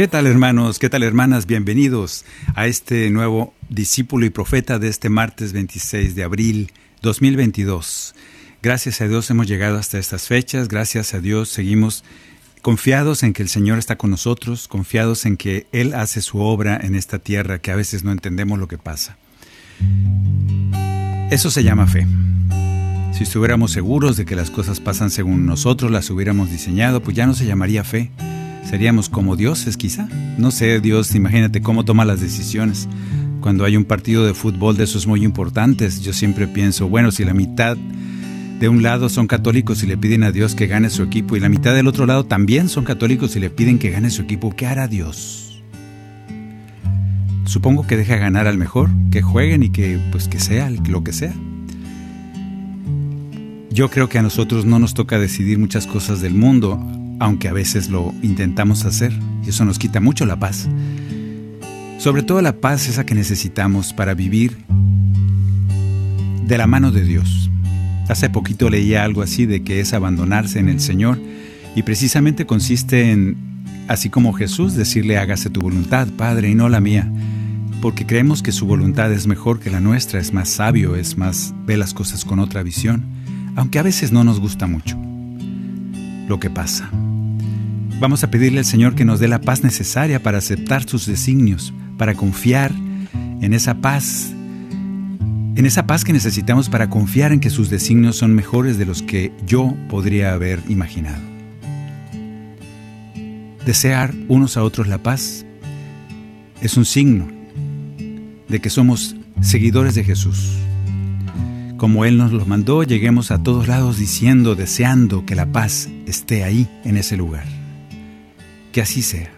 ¿Qué tal hermanos? ¿Qué tal hermanas? Bienvenidos a este nuevo discípulo y profeta de este martes 26 de abril 2022. Gracias a Dios hemos llegado hasta estas fechas, gracias a Dios seguimos confiados en que el Señor está con nosotros, confiados en que Él hace su obra en esta tierra que a veces no entendemos lo que pasa. Eso se llama fe. Si estuviéramos seguros de que las cosas pasan según nosotros las hubiéramos diseñado, pues ya no se llamaría fe. Seríamos como dioses quizá. No sé, Dios, imagínate cómo toma las decisiones. Cuando hay un partido de fútbol de esos muy importantes, yo siempre pienso, bueno, si la mitad de un lado son católicos y le piden a Dios que gane su equipo y la mitad del otro lado también son católicos y le piden que gane su equipo, ¿qué hará Dios? Supongo que deja ganar al mejor, que jueguen y que pues que sea lo que sea. Yo creo que a nosotros no nos toca decidir muchas cosas del mundo, aunque a veces lo intentamos hacer, y eso nos quita mucho la paz. Sobre todo la paz esa que necesitamos para vivir de la mano de Dios. Hace poquito leía algo así de que es abandonarse en el Señor y precisamente consiste en, así como Jesús, decirle hágase tu voluntad, Padre, y no la mía, porque creemos que su voluntad es mejor que la nuestra, es más sabio, es más, ve las cosas con otra visión, aunque a veces no nos gusta mucho lo que pasa. Vamos a pedirle al Señor que nos dé la paz necesaria para aceptar sus designios, para confiar en esa paz en esa paz que necesitamos para confiar en que sus designios son mejores de los que yo podría haber imaginado. Desear unos a otros la paz es un signo de que somos seguidores de Jesús. Como Él nos lo mandó, lleguemos a todos lados diciendo, deseando que la paz esté ahí, en ese lugar. Que así sea.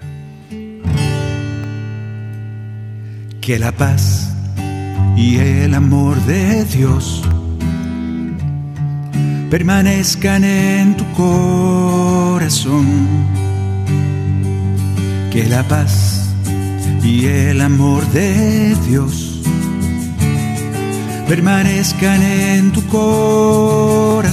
Que la paz y el amor de Dios permanezcan en tu corazón. Que la paz y el amor de Dios permanezcan en tu corazón.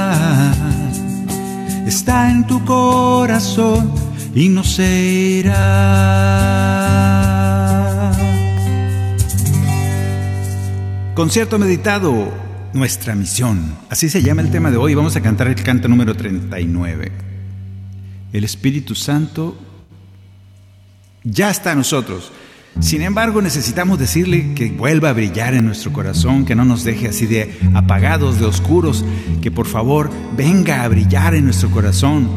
está en tu corazón y no se irá. Concierto meditado, nuestra misión. Así se llama el tema de hoy. Vamos a cantar el canto número 39. El Espíritu Santo ya está en nosotros. Sin embargo, necesitamos decirle que vuelva a brillar en nuestro corazón, que no nos deje así de apagados, de oscuros, que por favor venga a brillar en nuestro corazón,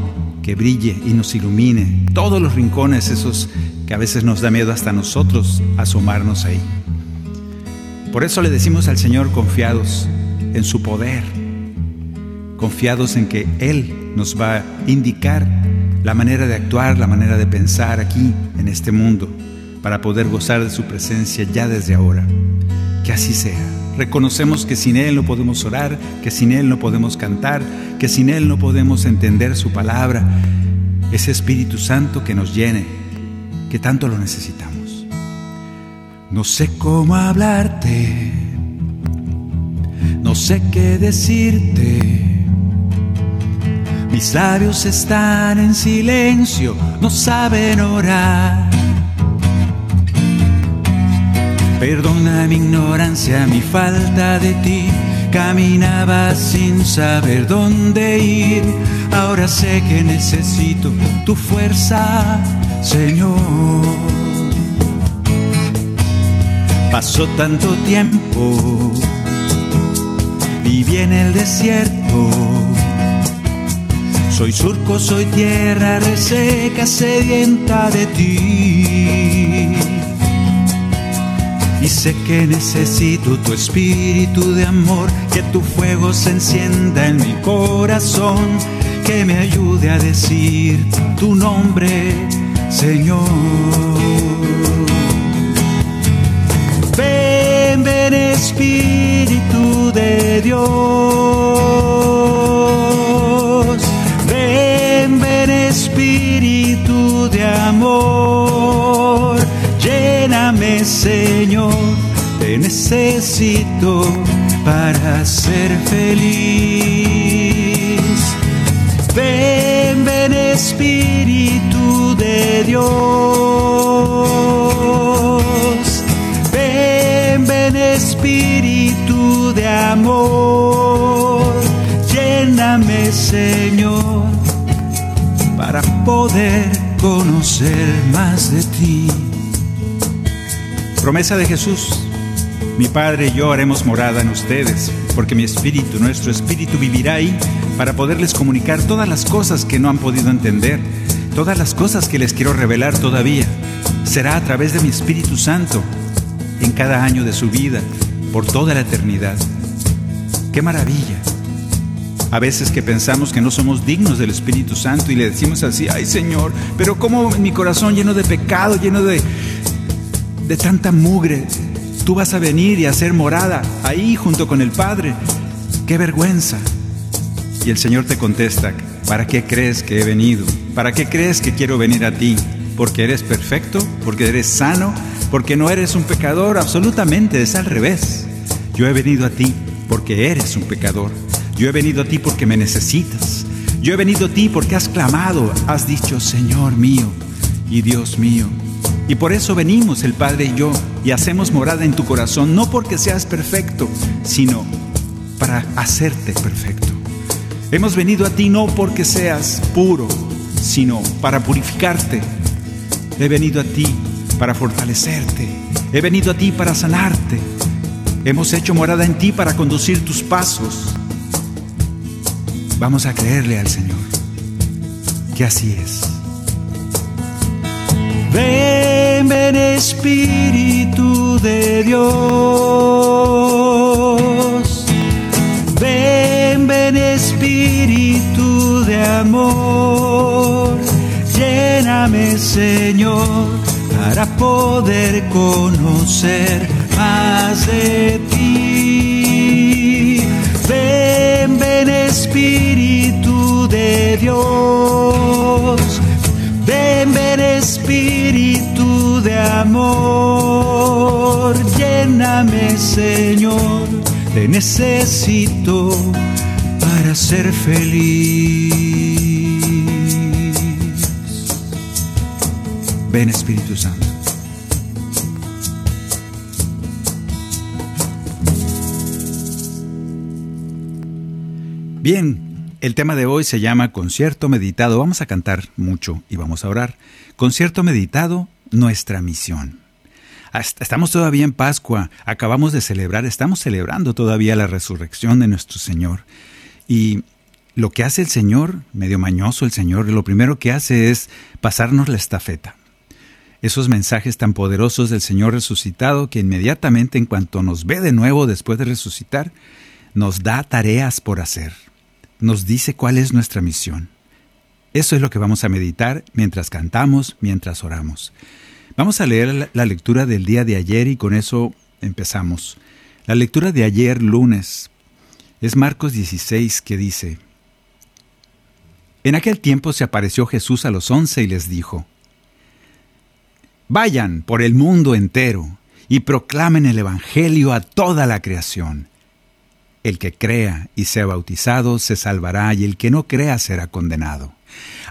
que brille y nos ilumine todos los rincones, esos que a veces nos da miedo hasta nosotros asomarnos ahí. Por eso le decimos al Señor confiados en su poder, confiados en que Él nos va a indicar la manera de actuar, la manera de pensar aquí en este mundo para poder gozar de su presencia ya desde ahora. Que así sea. Reconocemos que sin Él no podemos orar, que sin Él no podemos cantar, que sin Él no podemos entender su palabra. Ese Espíritu Santo que nos llene, que tanto lo necesitamos. No sé cómo hablarte, no sé qué decirte. Mis labios están en silencio, no saben orar. Perdona mi ignorancia, mi falta de ti. Caminaba sin saber dónde ir. Ahora sé que necesito tu fuerza, Señor. Pasó tanto tiempo, viví en el desierto. Soy surco, soy tierra reseca, sedienta de ti y sé que necesito tu espíritu de amor, que tu fuego se encienda en mi corazón, que me ayude a decir tu nombre, Señor. Ven, ven Espíritu de Dios. Ven, ven Espíritu de amor Señor, te necesito para ser feliz. Ven, ven Espíritu de Dios. Ven, ven Espíritu de amor. Lléname, Señor, para poder conocer más de ti. Promesa de Jesús. Mi Padre y yo haremos morada en ustedes, porque mi espíritu, nuestro espíritu vivirá ahí para poderles comunicar todas las cosas que no han podido entender, todas las cosas que les quiero revelar todavía. Será a través de mi Espíritu Santo en cada año de su vida, por toda la eternidad. ¡Qué maravilla! A veces que pensamos que no somos dignos del Espíritu Santo y le decimos así, ay Señor, pero como mi corazón lleno de pecado, lleno de, de tanta mugre, tú vas a venir y a hacer morada ahí junto con el Padre. ¡Qué vergüenza! Y el Señor te contesta, ¿para qué crees que he venido? ¿Para qué crees que quiero venir a ti? ¿Porque eres perfecto? ¿Porque eres sano? ¿Porque no eres un pecador? Absolutamente, es al revés. Yo he venido a ti porque eres un pecador. Yo he venido a ti porque me necesitas. Yo he venido a ti porque has clamado, has dicho, Señor mío y Dios mío. Y por eso venimos el Padre y yo y hacemos morada en tu corazón, no porque seas perfecto, sino para hacerte perfecto. Hemos venido a ti no porque seas puro, sino para purificarte. He venido a ti para fortalecerte. He venido a ti para sanarte. Hemos hecho morada en ti para conducir tus pasos. Vamos a creerle al Señor que así es. Ven, Espíritu de Dios. Ven, ven Espíritu de amor. Lléname, Señor, para poder conocer más de ti. Amor, lléname Señor, te necesito para ser feliz. Ven Espíritu Santo. Bien, el tema de hoy se llama concierto meditado. Vamos a cantar mucho y vamos a orar. Concierto meditado, nuestra misión. Estamos todavía en Pascua, acabamos de celebrar, estamos celebrando todavía la resurrección de nuestro Señor. Y lo que hace el Señor, medio mañoso el Señor, lo primero que hace es pasarnos la estafeta. Esos mensajes tan poderosos del Señor resucitado que inmediatamente en cuanto nos ve de nuevo después de resucitar, nos da tareas por hacer nos dice cuál es nuestra misión. Eso es lo que vamos a meditar mientras cantamos, mientras oramos. Vamos a leer la lectura del día de ayer y con eso empezamos. La lectura de ayer, lunes, es Marcos 16 que dice, En aquel tiempo se apareció Jesús a los once y les dijo, Vayan por el mundo entero y proclamen el Evangelio a toda la creación. El que crea y sea bautizado se salvará y el que no crea será condenado.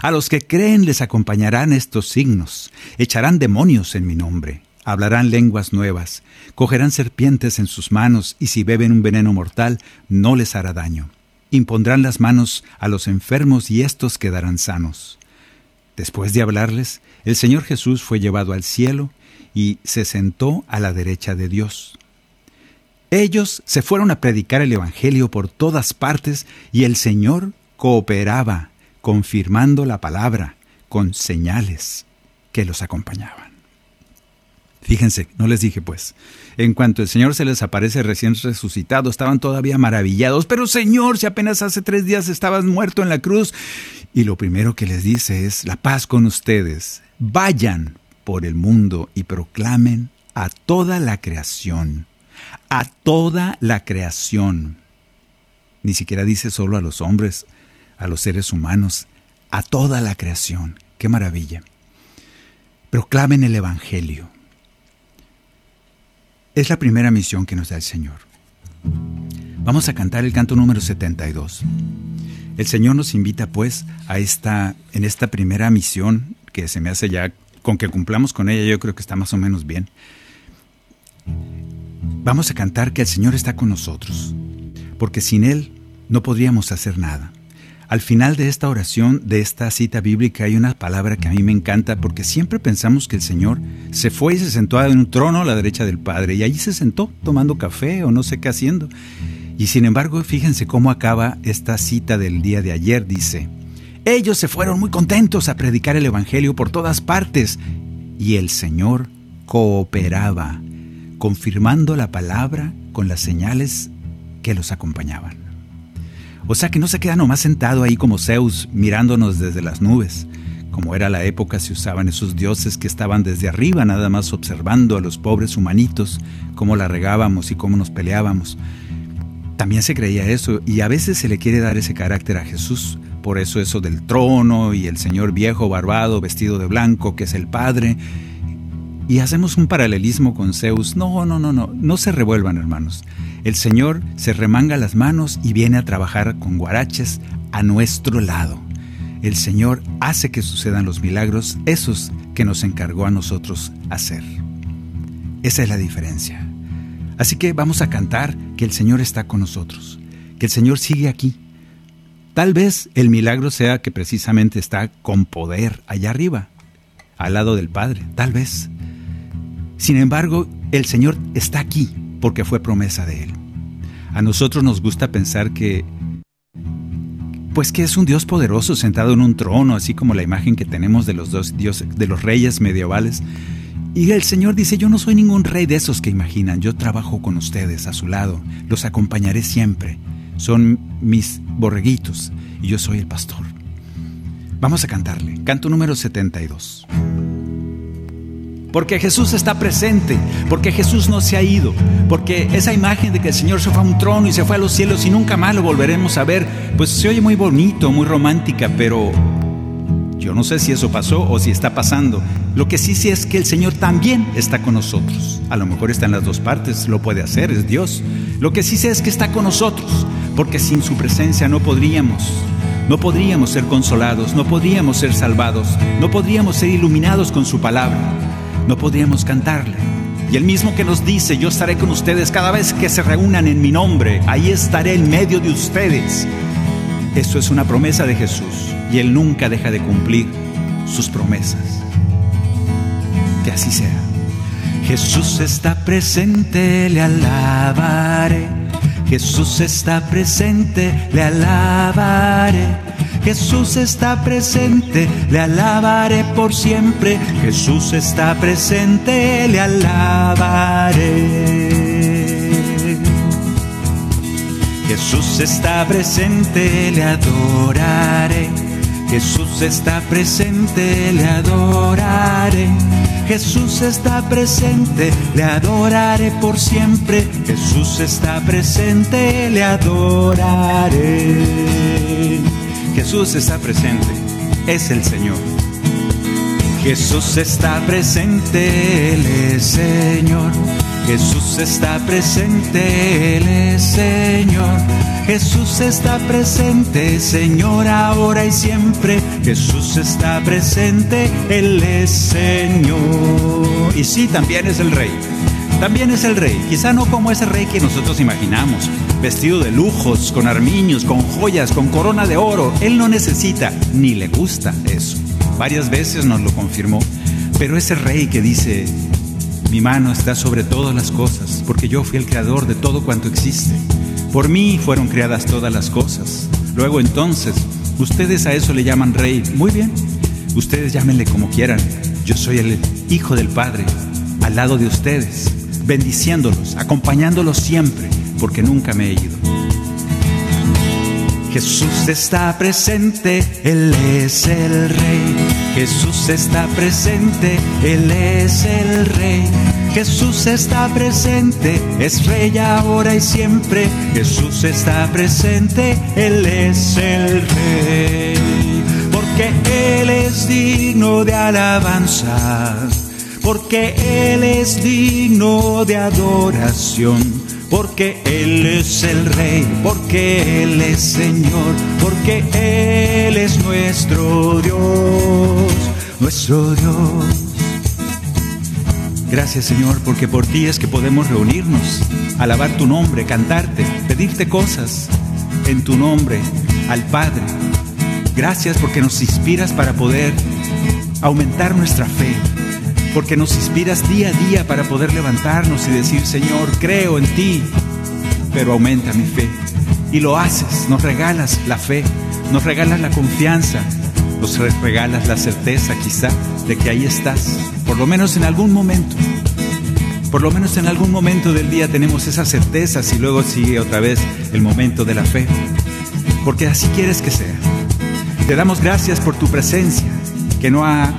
A los que creen les acompañarán estos signos, echarán demonios en mi nombre, hablarán lenguas nuevas, cogerán serpientes en sus manos y si beben un veneno mortal no les hará daño. Impondrán las manos a los enfermos y éstos quedarán sanos. Después de hablarles, el Señor Jesús fue llevado al cielo y se sentó a la derecha de Dios. Ellos se fueron a predicar el Evangelio por todas partes y el Señor cooperaba confirmando la palabra con señales que los acompañaban. Fíjense, no les dije pues, en cuanto el Señor se les aparece recién resucitado, estaban todavía maravillados, pero Señor, si apenas hace tres días estabas muerto en la cruz, y lo primero que les dice es, la paz con ustedes, vayan por el mundo y proclamen a toda la creación, a toda la creación. Ni siquiera dice solo a los hombres, a los seres humanos, a toda la creación. ¡Qué maravilla! Proclamen el Evangelio. Es la primera misión que nos da el Señor. Vamos a cantar el canto número 72. El Señor nos invita pues a esta en esta primera misión que se me hace ya con que cumplamos con ella, yo creo que está más o menos bien. Vamos a cantar que el Señor está con nosotros, porque sin él no podríamos hacer nada. Al final de esta oración, de esta cita bíblica, hay una palabra que a mí me encanta porque siempre pensamos que el Señor se fue y se sentó en un trono a la derecha del Padre y allí se sentó tomando café o no sé qué haciendo. Y sin embargo, fíjense cómo acaba esta cita del día de ayer. Dice, ellos se fueron muy contentos a predicar el Evangelio por todas partes y el Señor cooperaba, confirmando la palabra con las señales que los acompañaban. O sea que no se queda nomás sentado ahí como Zeus mirándonos desde las nubes. Como era la época se usaban esos dioses que estaban desde arriba nada más observando a los pobres humanitos, cómo la regábamos y cómo nos peleábamos. También se creía eso y a veces se le quiere dar ese carácter a Jesús. Por eso eso del trono y el Señor viejo barbado vestido de blanco que es el Padre. Y hacemos un paralelismo con Zeus. No, no, no, no, no se revuelvan hermanos. El Señor se remanga las manos y viene a trabajar con guaraches a nuestro lado. El Señor hace que sucedan los milagros, esos que nos encargó a nosotros hacer. Esa es la diferencia. Así que vamos a cantar que el Señor está con nosotros, que el Señor sigue aquí. Tal vez el milagro sea que precisamente está con poder allá arriba, al lado del Padre, tal vez. Sin embargo, el Señor está aquí porque fue promesa de Él. A nosotros nos gusta pensar que, pues que es un Dios poderoso sentado en un trono, así como la imagen que tenemos de los dos dioses, de los reyes medievales. Y el Señor dice, yo no soy ningún rey de esos que imaginan, yo trabajo con ustedes a su lado, los acompañaré siempre, son mis borreguitos y yo soy el pastor. Vamos a cantarle, canto número 72 porque Jesús está presente, porque Jesús no se ha ido, porque esa imagen de que el Señor se fue a un trono y se fue a los cielos y nunca más lo volveremos a ver, pues se oye muy bonito, muy romántica, pero yo no sé si eso pasó o si está pasando. Lo que sí sé es que el Señor también está con nosotros. A lo mejor está en las dos partes, lo puede hacer, es Dios. Lo que sí sé es que está con nosotros, porque sin su presencia no podríamos. No podríamos ser consolados, no podríamos ser salvados, no podríamos ser iluminados con su palabra no podríamos cantarle. Y el mismo que nos dice, yo estaré con ustedes cada vez que se reúnan en mi nombre, ahí estaré en medio de ustedes. Eso es una promesa de Jesús y Él nunca deja de cumplir sus promesas. Que así sea. Jesús está presente, le alabaré. Jesús está presente, le alabaré. Jesús está presente, le alabaré por siempre. Jesús está presente, le alabaré. Jesús está presente, le adoraré. Jesús está presente, le adoraré. Jesús está presente, le adoraré por siempre. Jesús está presente, le adoraré. Jesús está presente, es el Señor. Jesús está presente, Él es Señor. Jesús está presente, Él es Señor. Jesús está presente, Señor, ahora y siempre. Jesús está presente, Él es Señor. Y sí, también es el Rey. También es el rey, quizá no como ese rey que nosotros imaginamos, vestido de lujos, con armiños, con joyas, con corona de oro. Él no necesita ni le gusta eso. Varias veces nos lo confirmó. Pero ese rey que dice, mi mano está sobre todas las cosas, porque yo fui el creador de todo cuanto existe. Por mí fueron creadas todas las cosas. Luego entonces, ustedes a eso le llaman rey. Muy bien, ustedes llámenle como quieran. Yo soy el Hijo del Padre, al lado de ustedes, bendiciéndolos, acompañándolos siempre, porque nunca me he ido. Jesús está presente, Él es el Rey. Jesús está presente, Él es el Rey. Jesús está presente, es Rey ahora y siempre. Jesús está presente, Él es el Rey. Porque Él es digno de alabanza, porque Él es digno de adoración porque Él es el Rey, porque Él es Señor, porque Él es nuestro Dios, nuestro Dios. Gracias Señor, porque por ti es que podemos reunirnos, alabar tu nombre, cantarte, pedirte cosas en tu nombre al Padre. Gracias porque nos inspiras para poder aumentar nuestra fe, porque nos inspiras día a día para poder levantarnos y decir, Señor, creo en ti, pero aumenta mi fe. Y lo haces, nos regalas la fe, nos regalas la confianza, nos regalas la certeza quizá de que ahí estás, por lo menos en algún momento. Por lo menos en algún momento del día tenemos esa certeza y luego sigue otra vez el momento de la fe. Porque así quieres que sea. Te damos gracias por tu presencia, que no ha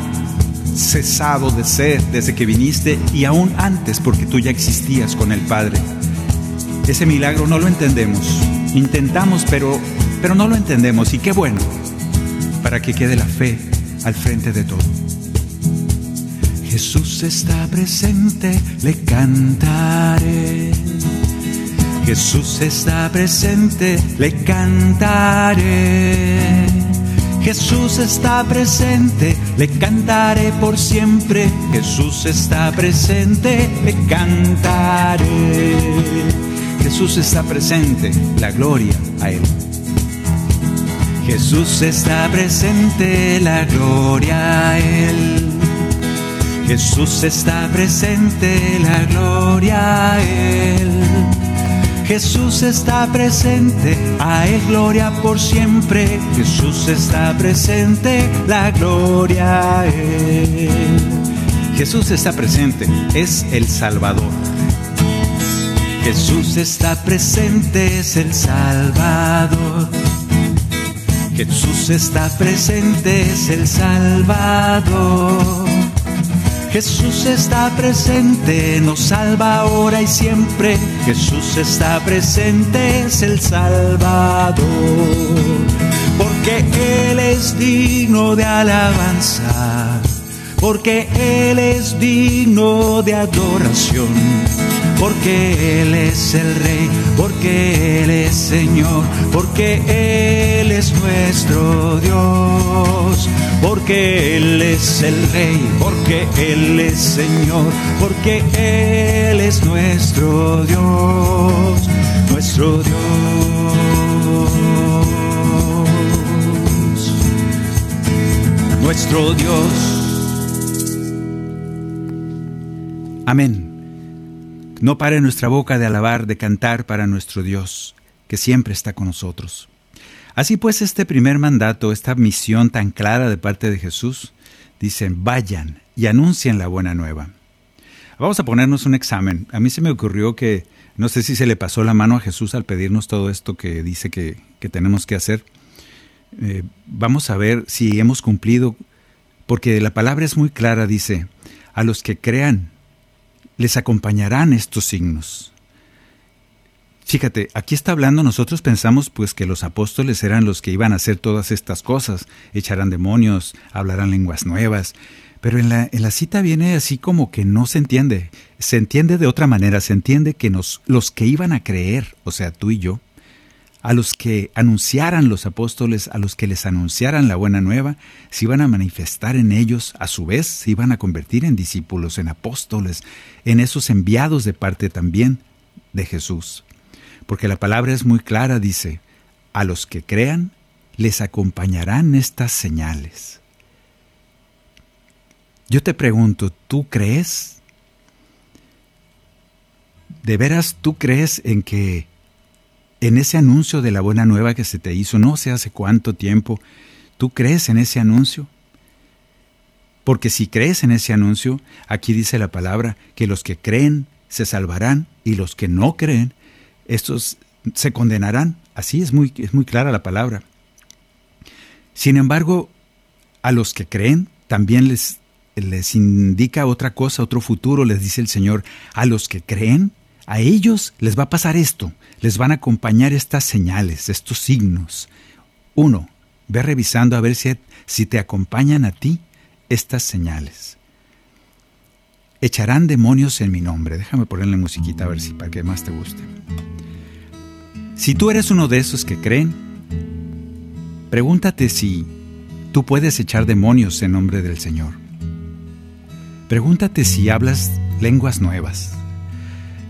cesado de ser desde que viniste y aún antes porque tú ya existías con el Padre. Ese milagro no lo entendemos. Intentamos, pero, pero no lo entendemos. Y qué bueno, para que quede la fe al frente de todo. Jesús está presente, le cantaré. Jesús está presente, le cantaré. Jesús está presente, le cantaré por siempre. Jesús está presente, le cantaré. Jesús está presente, la gloria a Él. Jesús está presente, la gloria a Él. Jesús está presente, la gloria a Él. Jesús está presente, hay gloria por siempre. Jesús está presente, la gloria a Él. Jesús está presente, es el Salvador. Jesús está presente, es el Salvador. Jesús está presente, es el Salvador. Jesús está presente, nos salva ahora y siempre. Jesús está presente, es el Salvador. Porque Él es digno de alabanza, porque Él es digno de adoración. Porque Él es el Rey, porque Él es Señor, porque Él es nuestro Dios porque Él es el Rey, porque Él es Señor, porque Él es nuestro Dios, nuestro Dios. Nuestro Dios. Amén. No pare nuestra boca de alabar, de cantar para nuestro Dios, que siempre está con nosotros. Así pues, este primer mandato, esta misión tan clara de parte de Jesús, dicen, vayan y anuncien la buena nueva. Vamos a ponernos un examen. A mí se me ocurrió que, no sé si se le pasó la mano a Jesús al pedirnos todo esto que dice que, tenemos que hacer. Eh, vamos a ver si hemos cumplido, porque la palabra es muy clara, dice, a los que crean les acompañarán estos signos. Fíjate, aquí está hablando, nosotros pensamos pues que los apóstoles eran los que iban a hacer todas estas cosas, echarán demonios, hablarán lenguas nuevas, pero en la, en la cita viene así como que no se entiende, se entiende de otra manera, se entiende que nos, los que iban a creer, o sea, tú y yo, a los que anunciaran los apóstoles, a los que les anunciaran la buena nueva, se iban a manifestar en ellos, a su vez se iban a convertir en discípulos, en apóstoles, en esos enviados de parte también de Jesús. Porque la palabra es muy clara, dice, a los que crean les acompañarán estas señales. Yo te pregunto, ¿tú crees? ¿De veras tú crees en que en ese anuncio de la buena nueva que se te hizo, no sé hace cuánto tiempo, ¿tú crees en ese anuncio? Porque si crees en ese anuncio, aquí dice la palabra que los que creen se salvarán y los que no creen, estos se condenarán. Así es muy, es muy clara la palabra. Sin embargo, a los que creen también les, les indica otra cosa, otro futuro, les dice el Señor. A los que creen, a ellos les va a pasar esto, les van a acompañar estas señales, estos signos. Uno, ve revisando a ver si, si te acompañan a ti estas señales. Echarán demonios en mi nombre. Déjame ponerle musiquita a ver si para que más te guste. Si tú eres uno de esos que creen, pregúntate si tú puedes echar demonios en nombre del Señor. Pregúntate si hablas lenguas nuevas.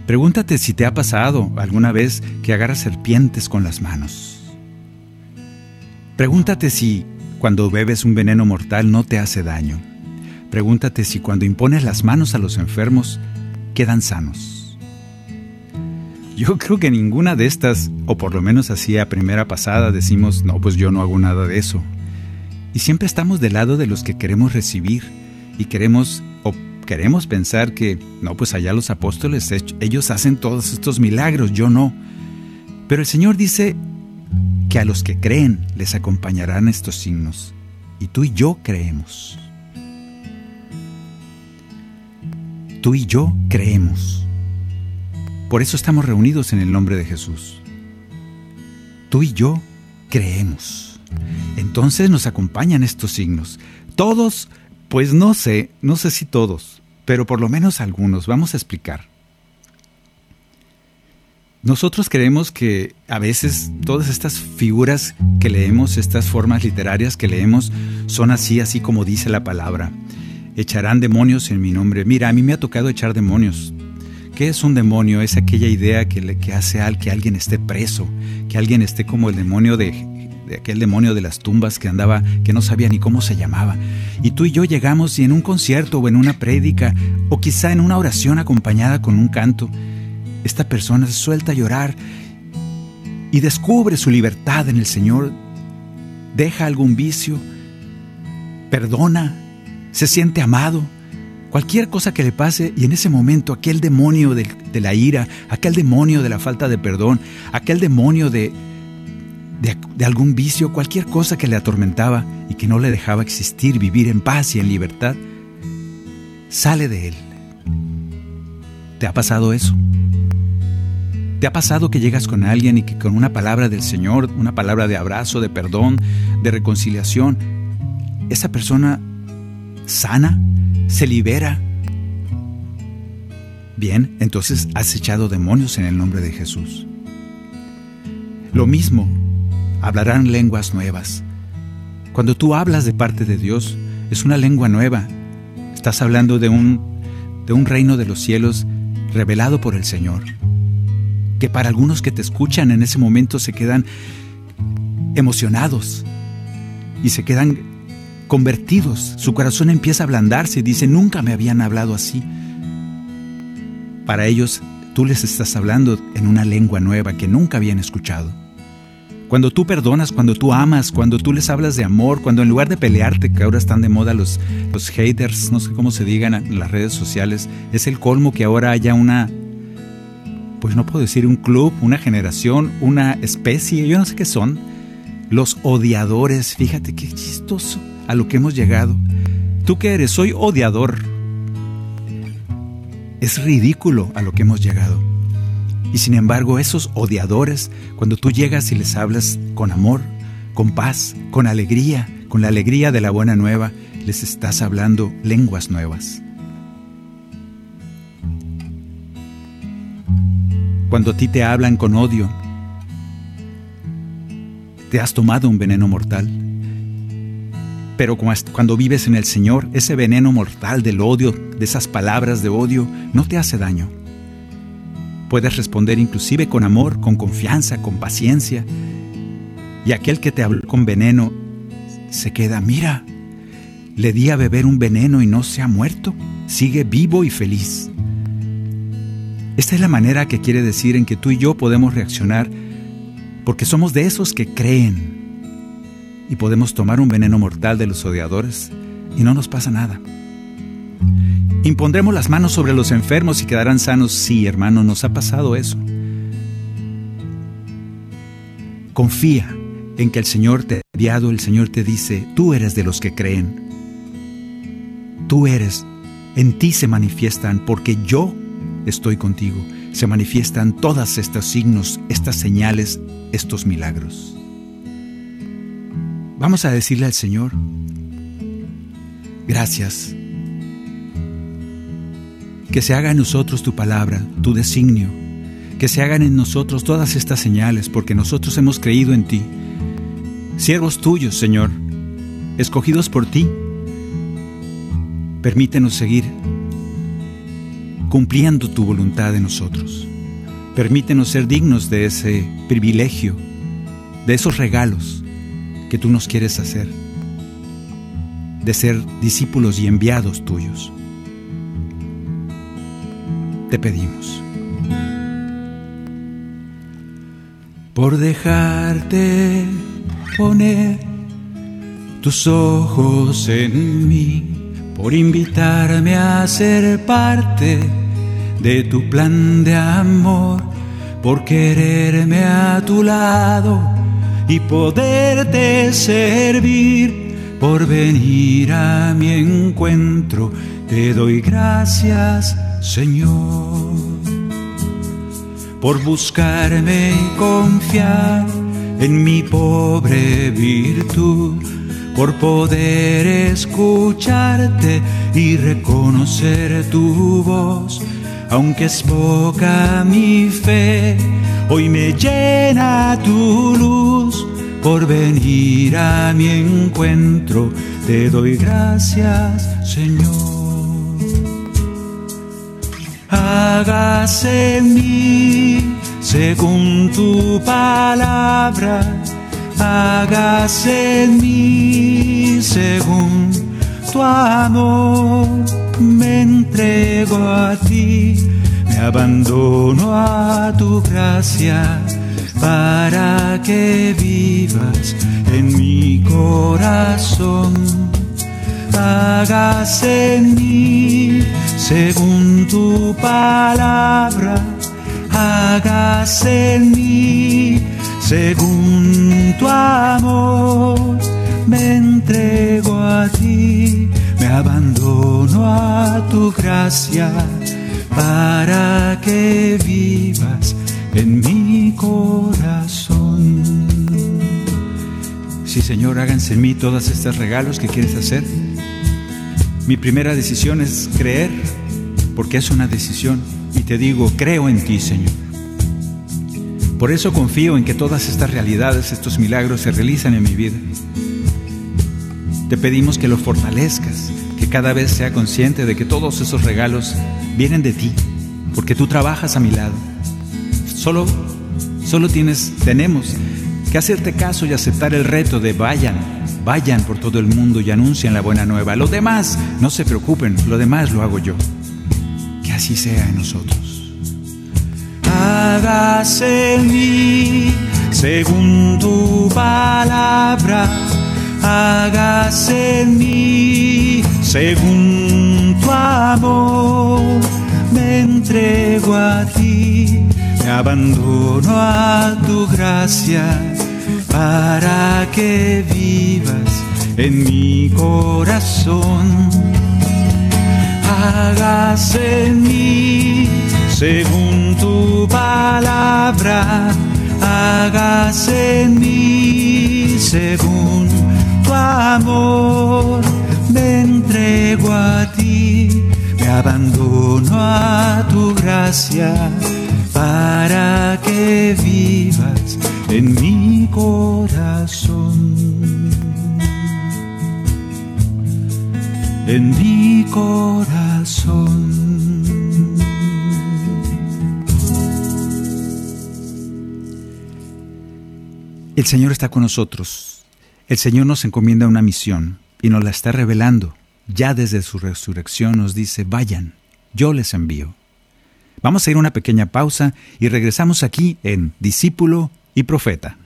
Pregúntate si te ha pasado alguna vez que agarras serpientes con las manos. Pregúntate si cuando bebes un veneno mortal no te hace daño. Pregúntate si cuando impones las manos a los enfermos quedan sanos. Yo creo que ninguna de estas, o por lo menos así a primera pasada, decimos, no, pues yo no hago nada de eso. Y siempre estamos del lado de los que queremos recibir y queremos queremos pensar que, no, pues allá los apóstoles, ellos hacen todos estos milagros, yo no. Pero el Señor dice que a los que creen les acompañarán estos signos. Y tú y yo creemos. Tú y yo creemos. Por eso estamos reunidos en el nombre de Jesús. Tú y yo creemos. Entonces nos acompañan estos signos. Todos pues no sé, no sé si todos, pero por lo menos algunos. Vamos a explicar. Nosotros creemos que a veces todas estas figuras que leemos, estas formas literarias que leemos, son así, así como dice la palabra. Echarán demonios en mi nombre. Mira, a mí me ha tocado echar demonios. ¿Qué es un demonio? Es aquella idea que, le, que hace al que alguien esté preso, que alguien esté como el demonio de de aquel demonio de las tumbas que andaba, que no sabía ni cómo se llamaba. Y tú y yo llegamos y en un concierto o en una prédica, o quizá en una oración acompañada con un canto, esta persona se suelta a llorar y descubre su libertad en el Señor, deja algún vicio, perdona, se siente amado, cualquier cosa que le pase y en ese momento aquel demonio de, de la ira, aquel demonio de la falta de perdón, aquel demonio de, algún vicio, cualquier cosa que le atormentaba y que no le dejaba existir, vivir en paz y en libertad, sale de él. ¿Te ha pasado eso? ¿Te ha pasado que llegas con alguien y que con una palabra del Señor, una palabra de abrazo, de perdón, de reconciliación, esa persona sana, se libera? Bien, entonces has echado demonios en el nombre de Jesús. Lo mismo hablarán lenguas nuevas. Cuando tú hablas de parte de Dios, es una lengua nueva. Estás hablando de un, de un reino de los cielos revelado por el Señor. Que para algunos que te escuchan en ese momento se quedan emocionados y se quedan convertidos. Su corazón empieza a ablandarse y dice, nunca me habían hablado así. Para ellos, tú les estás hablando en una lengua nueva que nunca habían escuchado. Cuando tú perdonas, cuando tú amas, cuando tú les hablas de amor, cuando en lugar de pelearte, que ahora están de moda los, los haters, no sé cómo se digan en las redes sociales, es el colmo que ahora haya una, pues no puedo decir un club, una generación, una especie, yo no sé qué son, los odiadores, fíjate qué chistoso a lo que hemos llegado. ¿Tú qué eres? Soy odiador. Es ridículo a lo que hemos llegado. Y sin embargo, esos odiadores, cuando tú llegas y les hablas con amor, con paz, con alegría, con la alegría de la buena nueva, les estás hablando lenguas nuevas. Cuando a ti te hablan con odio, te has tomado un veneno mortal. Pero cuando vives en el Señor, ese veneno mortal del odio, de esas palabras de odio, no te hace daño. Puedes responder inclusive con amor, con confianza, con paciencia. Y aquel que te habló con veneno se queda, mira, le di a beber un veneno y no se ha muerto, sigue vivo y feliz. Esta es la manera que quiere decir en que tú y yo podemos reaccionar porque somos de esos que creen y podemos tomar un veneno mortal de los odiadores y no nos pasa nada. Impondremos las manos sobre los enfermos y quedarán sanos. Sí, hermano, nos ha pasado eso. Confía en que el Señor te ha enviado, el Señor te dice, tú eres de los que creen. Tú eres, en ti se manifiestan porque yo estoy contigo. Se manifiestan todas estos signos, estas señales, estos milagros. Vamos a decirle al Señor, gracias. Que se haga en nosotros tu palabra, tu designio. Que se hagan en nosotros todas estas señales, porque nosotros hemos creído en ti. Siervos tuyos, Señor, escogidos por ti. Permítenos seguir cumpliendo tu voluntad en nosotros. Permítenos ser dignos de ese privilegio, de esos regalos que tú nos quieres hacer, de ser discípulos y enviados tuyos. Te pedimos. Por dejarte poner tus ojos en mí, por invitarme a ser parte de tu plan de amor, por quererme a tu lado y poderte servir, por venir a mi encuentro. Te doy gracias, Señor, por buscarme y confiar en mi pobre virtud, por poder escucharte y reconocer tu voz aunque es poca mi fe, hoy me llena tu luz por venir a mi encuentro. Te doy gracias, Señor. Hágase en mí según tu palabra, hágase en mí según tu amor me entrego a ti, me abandono a tu gracia para que vivas en mi corazón. Hágase en mí según tu palabra, hágase en mí según tu amor. Me entrego a ti me abandono a tu gracia para que vivas en mi corazón. Sí, Señor, háganse en mí todos estos regalos que quieres hacer. Mi primera decisión es creer, porque es una decisión. Y te digo, creo en ti, Señor. Por eso confío en que todas estas realidades, estos milagros se realizan en mi vida. Te pedimos que lo fortalezcas, que cada vez sea consciente de que todos esos regalos vienen de ti, porque tú trabajas a mi lado. Solo, solo tienes, tenemos que hacerte caso y aceptar el reto de vayan, vayan por todo el mundo y anuncien la buena nueva. Lo demás, no se preocupen, lo demás lo hago yo. Así sea en nosotros. Hágase en mí según tu palabra hágase en mí según tu amor. Me entrego a ti, me abandono a tu gracia para que vivas en mi corazón. Hágase en mí según tu palabra, hágase en mí según tu amor. Me entrego a ti, me abandono a tu gracia para que vivas en mi corazón. En mi corazón. El Señor está con nosotros. El Señor nos encomienda una misión y nos la está revelando. Ya desde su resurrección nos dice, vayan, yo les envío. Vamos a ir a una pequeña pausa y regresamos aquí en Discípulo y Profeta.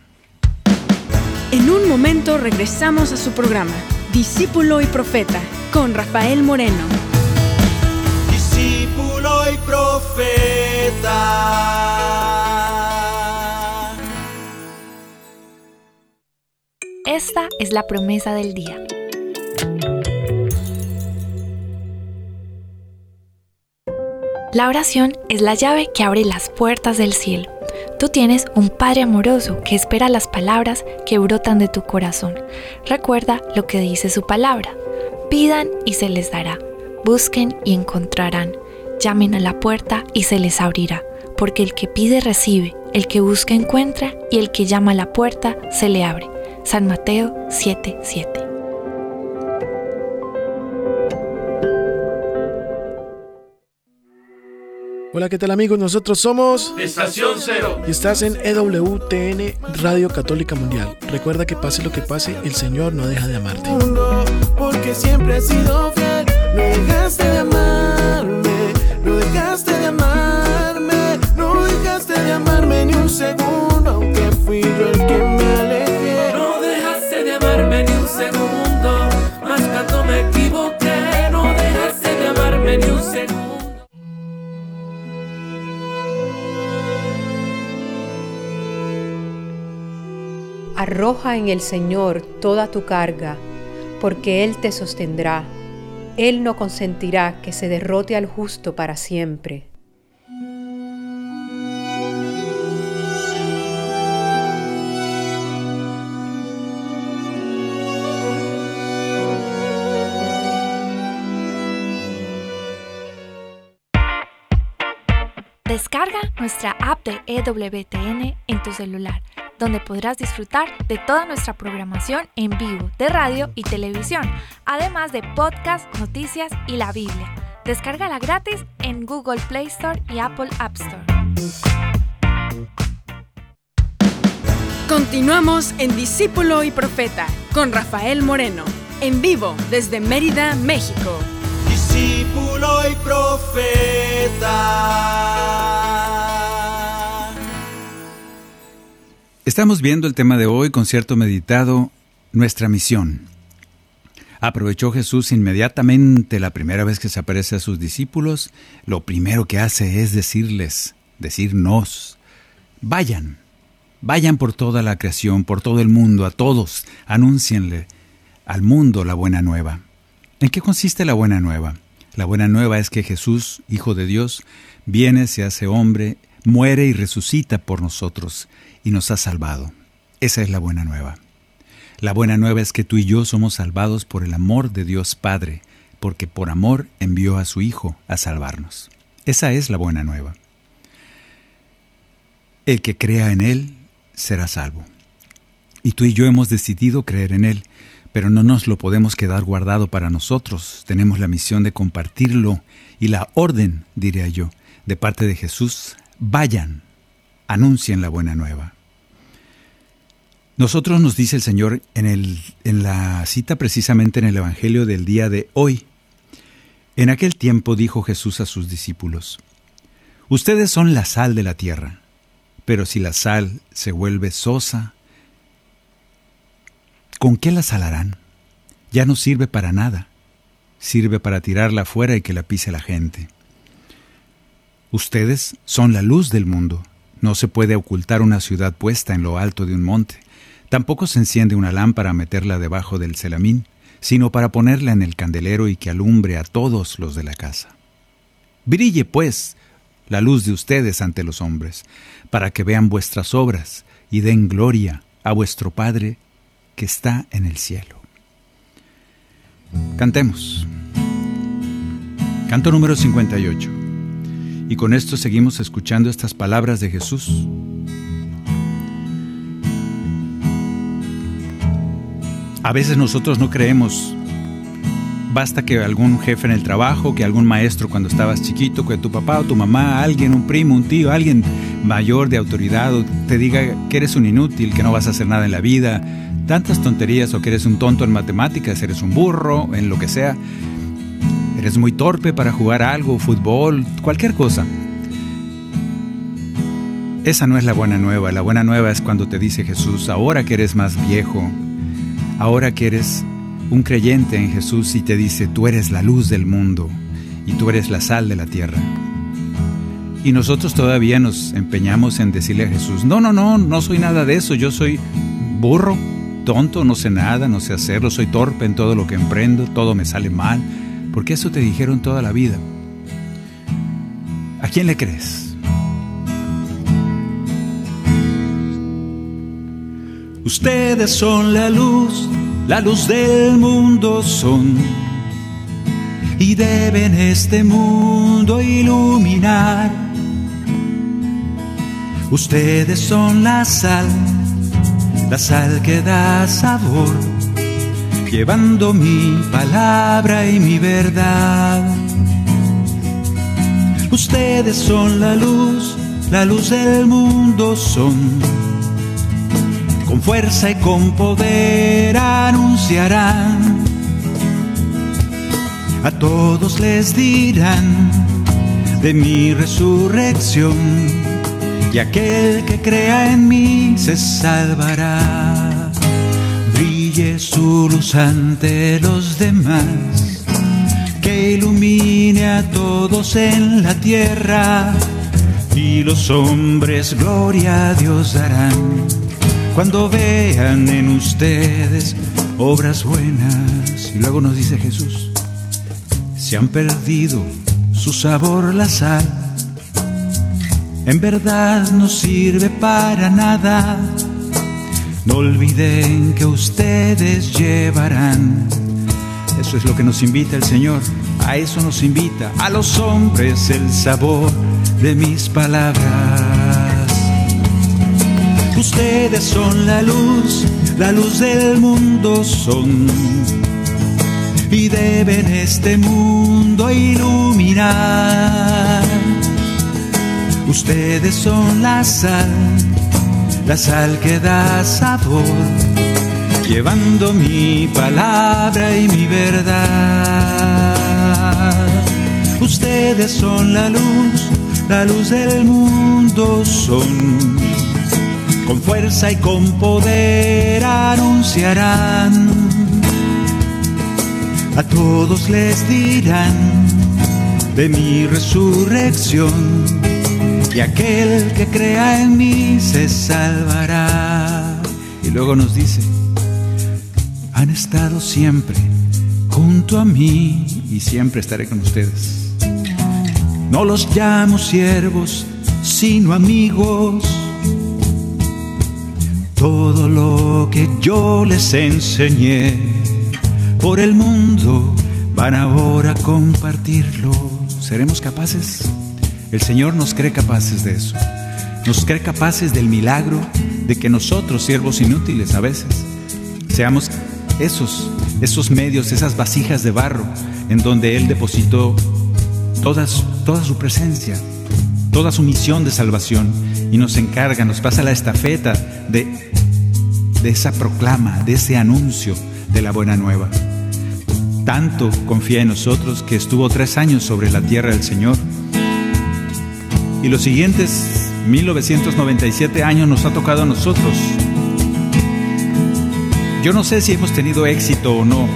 En un momento regresamos a su programa, Discípulo y Profeta, con Rafael Moreno. Discípulo y Profeta. Esta es la promesa del día. La oración es la llave que abre las puertas del cielo. Tú tienes un Padre amoroso que espera las palabras que brotan de tu corazón. Recuerda lo que dice su palabra. Pidan y se les dará. Busquen y encontrarán. Llamen a la puerta y se les abrirá. Porque el que pide recibe, el que busca encuentra y el que llama a la puerta se le abre. San Mateo 7:7. Hola, ¿qué tal amigos? Nosotros somos Estación Cero. y estás en EWTN Radio Católica Mundial. Recuerda que pase lo que pase, el Señor no deja de amarte. Porque siempre has sido fiel, no dejaste de amarme, no dejaste de amarme, Arroja en el Señor toda tu carga, porque Él te sostendrá. Él no consentirá que se derrote al justo para siempre. Descarga nuestra app de EWTN en tu celular, donde podrás disfrutar de toda nuestra programación en vivo de radio y televisión, además de podcast, noticias y la Biblia. Descárgala gratis en Google Play Store y Apple App Store. Continuamos en Discípulo y Profeta con Rafael Moreno, en vivo desde Mérida, México. discípulo y profeta. Estamos viendo el tema de hoy, concierto meditado, nuestra misión. Aprovechó Jesús inmediatamente la primera vez que se aparece a sus discípulos, lo primero que hace es decirles, decirnos, vayan, vayan por toda la creación, por todo el mundo, a todos, anúncienle al mundo la buena nueva. ¿En qué consiste la buena nueva? La buena nueva es que Jesús, Hijo de Dios, viene, se hace hombre, muere y resucita por nosotros y nos ha salvado. Esa es la buena nueva. La buena nueva es que tú y yo somos salvados por el amor de Dios Padre, porque por amor envió a su Hijo a salvarnos. Esa es la buena nueva. El que crea en Él será salvo. Y tú y yo hemos decidido creer en Él, pero no nos lo podemos quedar guardado para nosotros. Tenemos la misión de compartirlo y la orden, diría yo, de parte de Jesús, vayan, anuncien la buena nueva. Nosotros nos dice el Señor en, la cita precisamente en el Evangelio del día de hoy. En aquel tiempo dijo Jesús a sus discípulos, Ustedes son la sal de la tierra, pero si la sal se vuelve sosa, ¿con qué la salarán? Ya no sirve para nada, sirve para tirarla afuera y que la pise la gente. Ustedes son la luz del mundo. No se puede ocultar una ciudad puesta en lo alto de un monte. Tampoco se enciende una lámpara a meterla debajo del celamín, sino para ponerla en el candelero y que alumbre a todos los de la casa. Brille, pues, la luz de ustedes ante los hombres, para que vean vuestras obras y den gloria a vuestro Padre que está en el cielo. Cantemos. Canto número 58. Y con esto seguimos escuchando estas palabras de Jesús. A veces nosotros no creemos Basta que algún jefe en el trabajo, que algún maestro cuando estabas chiquito, que tu papá o tu mamá, alguien, un primo, un tío, alguien mayor de autoridad te diga que eres un inútil, que no vas a hacer nada en la vida, tantas tonterías o que eres un tonto en matemáticas, eres un burro, en lo que sea, eres muy torpe para jugar algo, fútbol, cualquier cosa. Esa no es la buena nueva, la buena nueva es cuando te dice Jesús, ahora que eres más viejo, ahora que eres un creyente en Jesús y te dice, tú eres la luz del mundo y tú eres la sal de la tierra. Y nosotros todavía nos empeñamos en decirle a Jesús, no, no, no, no soy nada de eso, yo soy burro, tonto, no sé nada, no sé hacerlo, soy torpe en todo lo que emprendo, todo me sale mal, porque eso te dijeron toda la vida. ¿A quién le crees? Ustedes son la luz la luz del mundo son y deben este mundo iluminar. Ustedes son la sal, la sal que da sabor, llevando mi palabra y mi verdad. Ustedes son la luz, la luz del mundo son con fuerza y con poder anunciarán. A todos les dirán de mi resurrección y aquel que crea en mí se salvará. Brille su luz ante los demás, que ilumine a todos en la tierra y los hombres gloria a Dios darán cuando vean en ustedes obras buenas. Y luego nos dice Jesús, se han perdido su sabor la sal, en verdad no sirve para nada. No olviden que ustedes llevarán. Eso es lo que nos invita el Señor. A eso nos invita a los hombres el sabor de mis palabras. Ustedes son la luz, la luz del mundo son. Y deben este mundo iluminar. Ustedes son la sal, la sal que da sabor, llevando mi palabra y mi verdad. Ustedes son la luz, la luz del mundo son con fuerza y con poder anunciarán. A todos les dirán de mi resurrección y aquel que crea en mí se salvará. Y luego nos dice, han estado siempre junto a mí y siempre estaré con ustedes. No los llamo siervos, sino amigos todo lo que yo les enseñé por el mundo van ahora a compartirlo. ¿Seremos capaces? El Señor nos cree capaces de eso. Nos cree capaces del milagro de que nosotros, siervos inútiles a veces, seamos esos, esos medios, esas vasijas de barro en donde Él depositó toda su presencia, toda su misión de salvación y nos encarga, nos pasa la estafeta de, de esa proclama, de ese anuncio de la buena nueva. Tanto confía en nosotros que estuvo tres años sobre la tierra del Señor. Y los siguientes 1997 años nos ha tocado a nosotros. Yo no sé si hemos tenido éxito o no,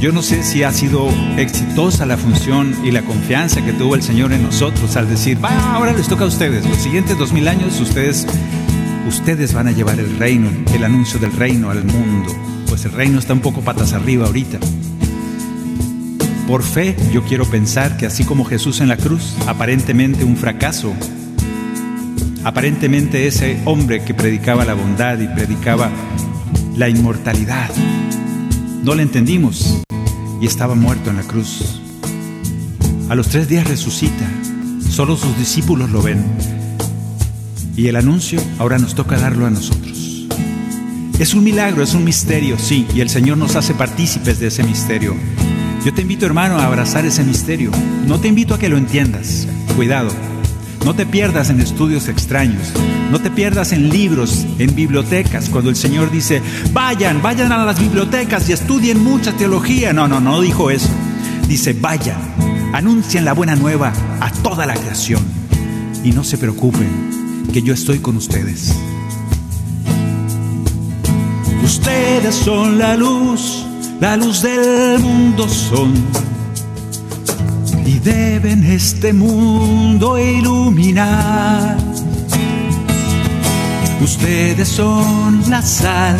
yo no sé si ha sido exitosa la función y la confianza que tuvo el Señor en nosotros al decir, va, ahora les toca a ustedes, los siguientes dos mil años ustedes, ustedes van a llevar el reino, el anuncio del reino al mundo, pues el reino está un poco patas arriba ahorita. Por fe yo quiero pensar que así como Jesús en la cruz, aparentemente un fracaso, aparentemente ese hombre que predicaba la bondad y predicaba la inmortalidad, no le entendimos y estaba muerto en la cruz. A los tres días resucita, solo sus discípulos lo ven. Y el anuncio ahora nos toca darlo a nosotros. Es un milagro, es un misterio, sí, y el Señor nos hace partícipes de ese misterio. Yo te invito, hermano, a abrazar ese misterio. No te invito a que lo entiendas. Cuidado. No te pierdas en estudios extraños. No te pierdas en libros, en bibliotecas, cuando el Señor dice, vayan, vayan a las bibliotecas y estudien mucha teología. No, no, no dijo eso. Dice, vayan, anuncien la buena nueva a toda la creación. Y no se preocupen, que yo estoy con ustedes. Ustedes son la luz, la luz del mundo son. Y deben este mundo iluminar. Ustedes son la sal,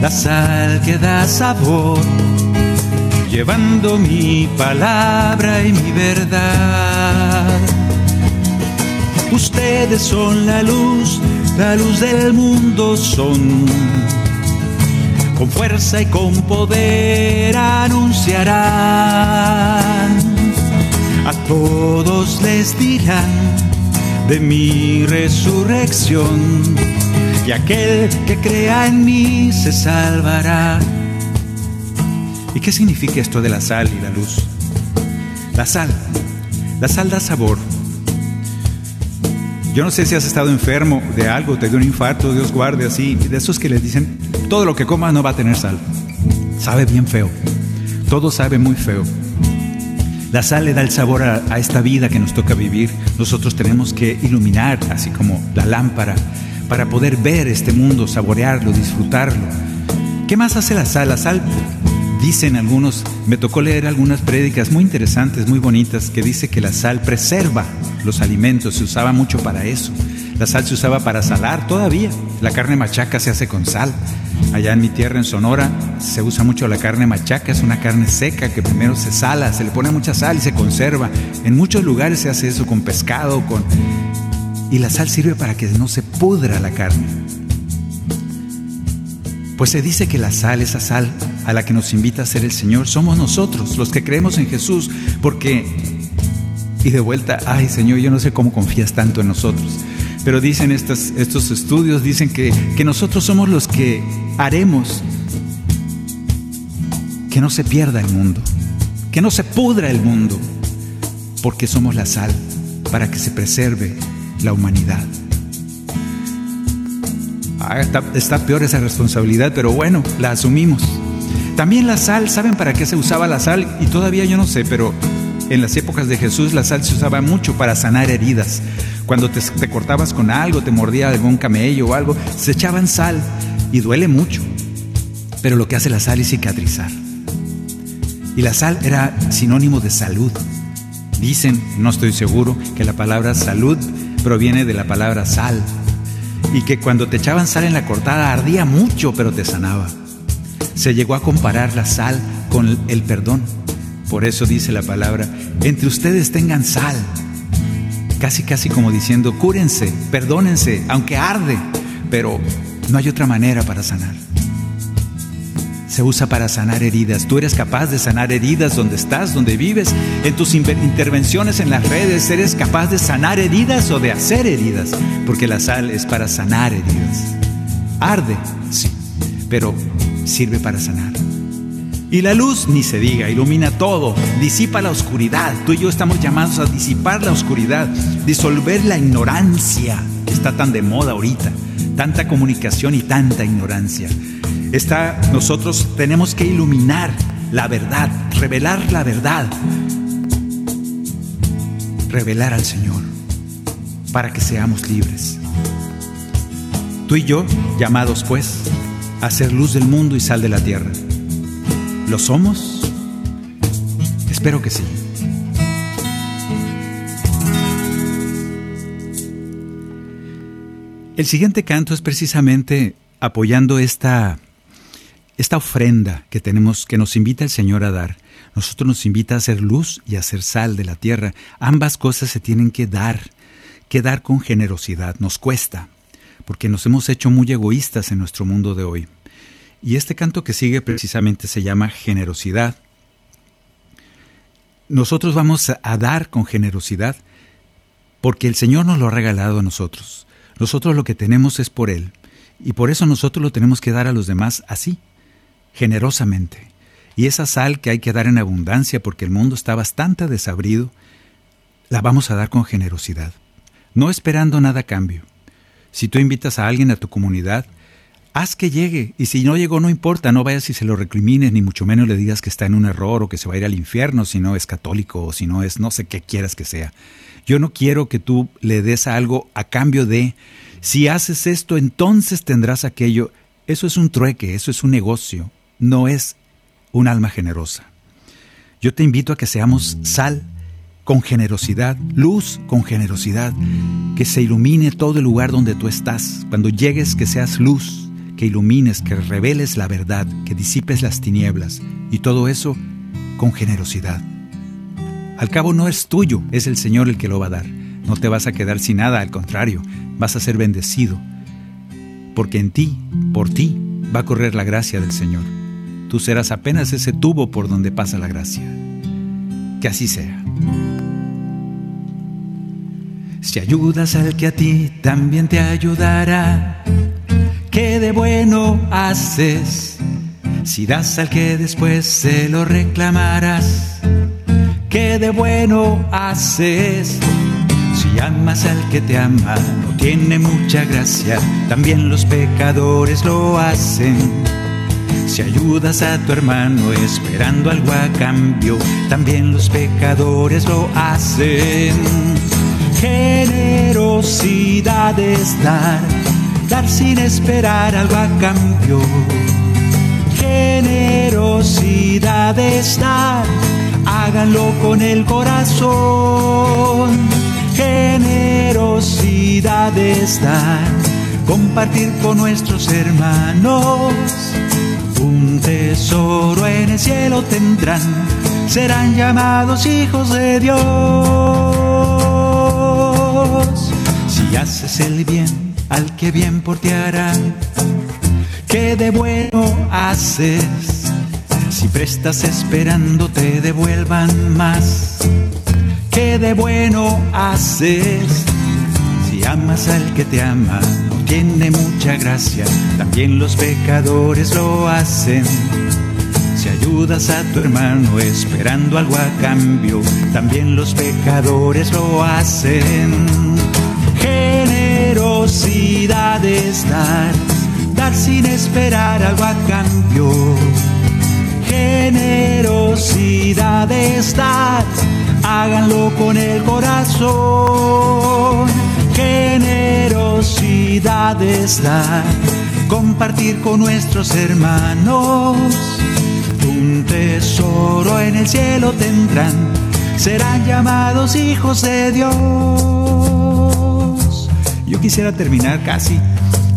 la sal que da sabor, llevando mi palabra y mi verdad. Ustedes son la luz, la luz del mundo son con fuerza y con poder anunciarán. A todos les dirán de mi resurrección y aquel que crea en mí se salvará. ¿Y qué significa esto de la sal y la luz? La sal, la sal da sabor. Yo no sé si has estado enfermo de algo, te dio un infarto, Dios guarde así, de esos que les dicen, todo lo que comas no va a tener sal. Sabe bien feo. Todo sabe muy feo. La sal le da el sabor a, esta vida que nos toca vivir. Nosotros tenemos que iluminar, así como la lámpara, para poder ver este mundo, saborearlo, disfrutarlo. ¿Qué más hace la sal? La sal, dicen algunos, me tocó leer algunas prédicas muy interesantes, muy bonitas, que dice que la sal preserva los alimentos, se usaba mucho para eso. La sal se usaba para salar todavía. La carne machaca se hace con sal. Allá en mi tierra, en Sonora, se usa mucho la carne machaca, es una carne seca que primero se sala, se le pone mucha sal y se conserva. En muchos lugares se hace eso con pescado, con... Y la sal sirve para que no se pudra la carne. Pues se dice que la sal, esa sal a la que nos invita a ser el Señor, somos nosotros, los que creemos en Jesús, porque... Y de vuelta, ay Señor, yo no sé cómo confías tanto en nosotros. Pero dicen estos, estudios, dicen que, que nosotros somos los que haremos que no se pierda el mundo, que no se pudra el mundo, porque somos la sal para que se preserve la humanidad. Ah, está, peor esa responsabilidad, pero bueno, la asumimos. También la sal, ¿saben para qué se usaba la sal? Y todavía yo no sé, pero en las épocas de Jesús la sal se usaba mucho para sanar heridas. Cuando te, cortabas con algo, te mordía algún camello o algo, se echaban sal y duele mucho. Pero lo que hace la sal es cicatrizar. Y la sal era sinónimo de salud. Dicen, no estoy seguro, que la palabra salud proviene de la palabra sal. Y que cuando te echaban sal en la cortada ardía mucho, pero te sanaba. Se llegó a comparar la sal con el perdón. Por eso dice la palabra, entre ustedes tengan sal. Casi, casi como diciendo, cúrense, perdónense, aunque arde, pero no hay otra manera para sanar. Se usa para sanar heridas. Tú eres capaz de sanar heridas donde estás, donde vives. En tus intervenciones en las redes, eres capaz de sanar heridas o de hacer heridas. Porque la sal es para sanar heridas. Arde, sí, pero sirve para sanar. Y la luz, ni se diga, ilumina todo, disipa la oscuridad. Tú y yo estamos llamados a disipar la oscuridad, disolver la ignorancia que está tan de moda ahorita, tanta comunicación y tanta ignorancia. Está, nosotros tenemos que iluminar la verdad, revelar la verdad, revelar al Señor para que seamos libres. Tú y yo, llamados pues a ser luz del mundo y sal de la tierra. ¿Lo somos? Espero que sí. El siguiente canto es precisamente apoyando esta, esta ofrenda que tenemos, que nos invita el Señor a dar. Nosotros nos invita a ser luz y a ser sal de la tierra. Ambas cosas se tienen que dar, que dar con generosidad. Nos cuesta, porque nos hemos hecho muy egoístas en nuestro mundo de hoy. Y este canto que sigue precisamente se llama generosidad. Nosotros vamos a dar con generosidad porque el Señor nos lo ha regalado a nosotros. Nosotros lo que tenemos es por Él. Y por eso nosotros lo tenemos que dar a los demás así, generosamente. Y esa sal que hay que dar en abundancia porque el mundo está bastante desabrido, la vamos a dar con generosidad, no esperando nada a cambio. Si tú invitas a alguien a tu comunidad, haz que llegue. Y si no llegó, no importa, no vayas y se lo recrimines, ni mucho menos le digas que está en un error o que se va a ir al infierno si no es católico o si no es no sé qué quieras que sea. Yo no quiero que tú le des algo a cambio de, si haces esto, entonces tendrás aquello. Eso es un trueque, eso es un negocio, no es un alma generosa. Yo te invito a que seamos sal con generosidad, luz con generosidad, que se ilumine todo el lugar donde tú estás. Cuando llegues, que seas luz, que ilumines, que reveles la verdad, que disipes las tinieblas y todo eso con generosidad. Al cabo no es tuyo, es el Señor el que lo va a dar. No te vas a quedar sin nada, al contrario, vas a ser bendecido. Porque en ti, por ti, va a correr la gracia del Señor. Tú serás apenas ese tubo por donde pasa la gracia. Que así sea. Si ayudas al que a ti también te ayudará, ¿qué de bueno haces? Si das al que después se lo reclamarás, ¿qué de bueno haces? Si amas al que te ama, no tiene mucha gracia, también los pecadores lo hacen. Si ayudas a tu hermano esperando algo a cambio, también los pecadores lo hacen. Generosidad es dar, dar sin esperar algo a cambio. Generosidad es dar, háganlo con el corazón. Generosidad es dar, compartir con nuestros hermanos. Un tesoro en el cielo tendrán, serán llamados hijos de Dios. Si haces el bien al que bien por ti hará, ¿qué de bueno haces? Si prestas esperando te devuelvan más, ¿qué de bueno haces? Si amas al que te ama, no tiene mucha gracia, también los pecadores lo hacen. Si ayudas a tu hermano esperando algo a cambio, también los pecadores lo hacen. Generosidad es dar, dar sin esperar algo a cambio. Generosidad es dar, háganlo con el corazón. Generosidad es dar, compartir con nuestros hermanos. Un tesoro en el cielo tendrán, serán llamados hijos de Dios. Yo quisiera terminar casi,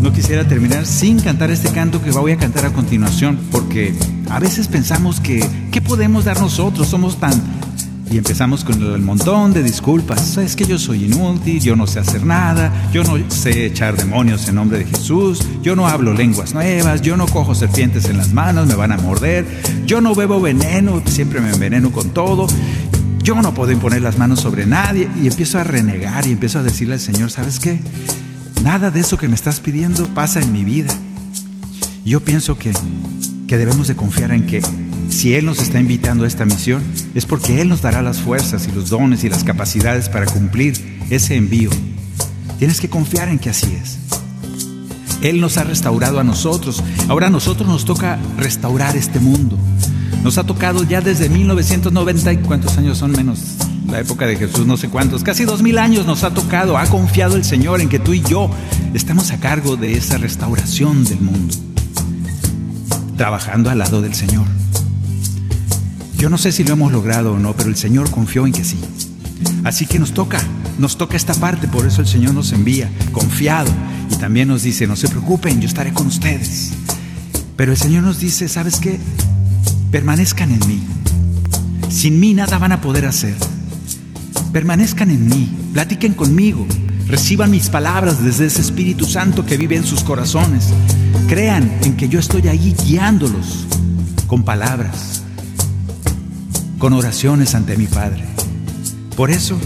no quisiera terminar sin cantar este canto que voy a cantar a continuación, porque a veces pensamos que, ¿qué podemos dar nosotros? Somos tan... Y empezamos con el montón de disculpas. Es que yo soy inútil, yo no sé hacer nada, yo no sé echar demonios en nombre de Jesús, yo no hablo lenguas nuevas, yo no cojo serpientes en las manos, me van a morder, yo no bebo veneno, siempre me enveneno con todo, yo no puedo imponer las manos sobre nadie. Y empiezo a renegar y empiezo a decirle al Señor, ¿sabes qué? Nada de eso que me estás pidiendo pasa en mi vida. Yo pienso que, que debemos de confiar en que si Él nos está invitando a esta misión, es porque Él nos dará las fuerzas y los dones y las capacidades para cumplir ese envío. Tienes que confiar en que así es. Él nos ha restaurado a nosotros. Ahora a nosotros nos toca restaurar este mundo. Nos ha tocado ya desde 1990 y cuántos años son menos la época de Jesús, no sé cuántos, casi dos mil años nos ha tocado, ha confiado el Señor en que tú y yo estamos a cargo de esa restauración del mundo, trabajando al lado del Señor. Yo no sé si lo hemos logrado o no, pero el Señor confió en que sí. Así que nos toca, nos toca esta parte, por eso el Señor nos envía, confiado, y también nos dice, no se preocupen, yo estaré con ustedes. Pero el Señor nos dice, ¿sabes qué? Permanezcan en mí. Sin mí nada van a poder hacer. Permanezcan en mí, platiquen conmigo, reciban mis palabras desde ese Espíritu Santo que vive en sus corazones. Crean en que yo estoy ahí guiándolos con palabras, con oraciones ante mi Padre. Por eso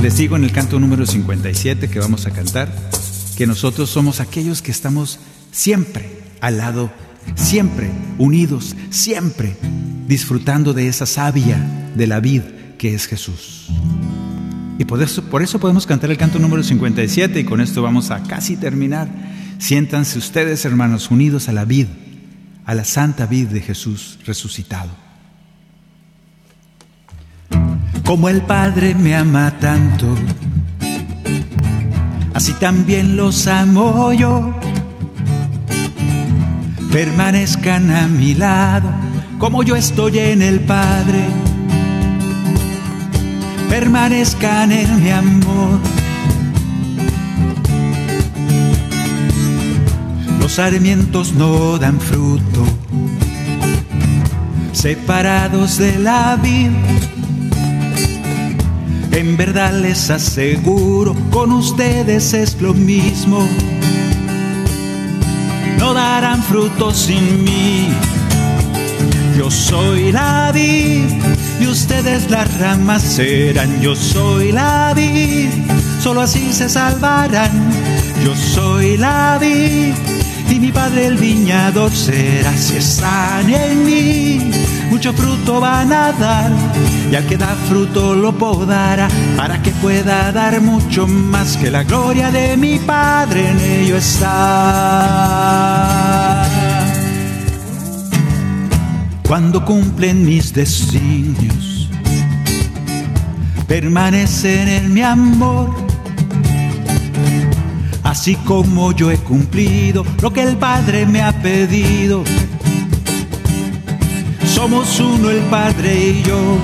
les digo en el canto número 57 que vamos a cantar, que nosotros somos aquellos que estamos siempre al lado, siempre unidos, siempre disfrutando de esa savia de la vid que es Jesús. Y por eso, por eso podemos cantar el canto número 57 y con esto vamos a casi terminar. Siéntanse ustedes, hermanos, unidos a la vid, a la santa vid de Jesús resucitado. Como el Padre me ama tanto, así también los amo yo. Permanezcan a mi lado, como yo estoy en el Padre. Permanezcan en mi amor. Los sarmientos no dan fruto, separados de la vid en verdad les aseguro, con ustedes es lo mismo. No darán frutos sin mí. Yo soy la vid y ustedes las ramas serán. Yo soy la vid, solo así se salvarán. Yo soy la vid mi padre el viñador será. Si están en mí, mucho fruto van a dar y al que da fruto lo podará para que pueda dar mucho más que la gloria de mi Padre en ello está. Cuando cumplen mis designios, permanecen en mi amor. Así como yo he cumplido lo que el Padre me ha pedido. Somos uno el Padre y yo.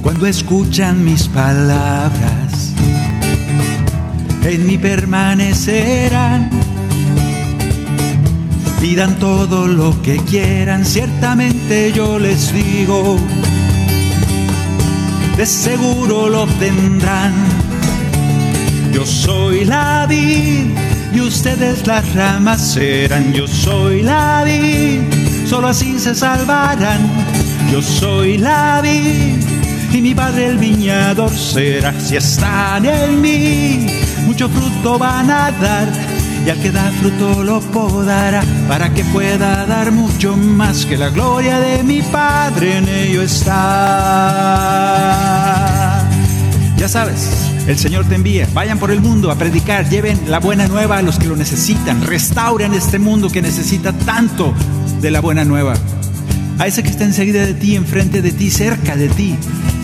cuando escuchan mis palabras, en mí permanecerán. Pidan todo lo que quieran, ciertamente yo les digo, de seguro lo obtendrán. Yo soy la vid y ustedes las ramas serán. Yo soy la vid, solo así se salvarán. Yo soy la vid y mi padre el viñador será. Si están en mí, mucho fruto van a dar, y al que da fruto lo podará, para que pueda dar mucho más que la gloria de mi Padre en ello está. Ya sabes, el Señor te envía. Vayan por el mundo a predicar, lleven la buena nueva a los que lo necesitan, restauren este mundo que necesita tanto de la buena nueva. A ese que está enseguida de ti, enfrente de ti, cerca de ti,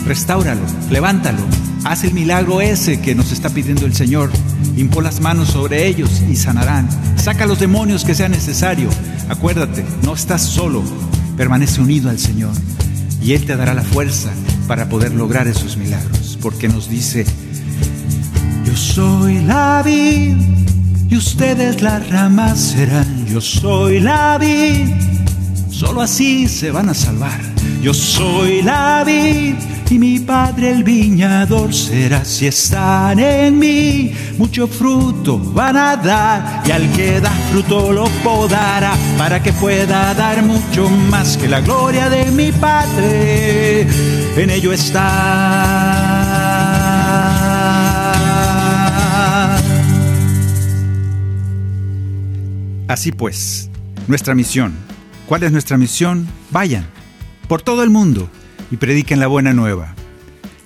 restáuralo, levántalo, haz el milagro ese que nos está pidiendo el Señor. Impon las manos sobre ellos y sanarán. Saca los demonios que sea necesario. Acuérdate, no estás solo. Permanece unido al Señor y Él te dará la fuerza para poder lograr esos milagros. Porque nos dice, yo soy la vid y ustedes las ramas serán. Yo soy la vid, solo así se van a salvar. Yo soy la vid y mi padre el viñador será. Si están en mí, mucho fruto van a dar y al que da fruto lo podará para que pueda dar mucho más que la gloria de mi padre. En ello está. Así pues, nuestra misión. ¿Cuál es nuestra misión? Vayan por todo el mundo y prediquen la buena nueva.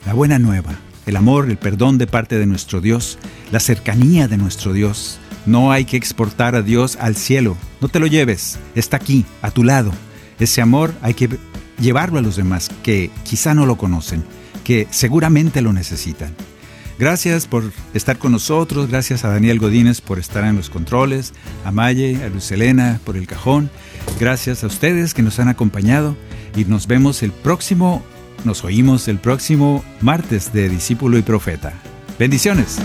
La buena nueva, el amor, el perdón de parte de nuestro Dios, la cercanía de nuestro Dios. No hay que exportar a Dios al cielo. No te lo lleves, está aquí, a tu lado. Ese amor hay que llevarlo a los demás que quizá no lo conocen, que seguramente lo necesitan. Gracias por estar con nosotros, gracias a Daniel Godínez por estar en los controles, a Maye, a Luz Elena por el cajón, gracias a ustedes que nos han acompañado y nos vemos el próximo, nos oímos el próximo martes de Discípulo y Profeta. Bendiciones.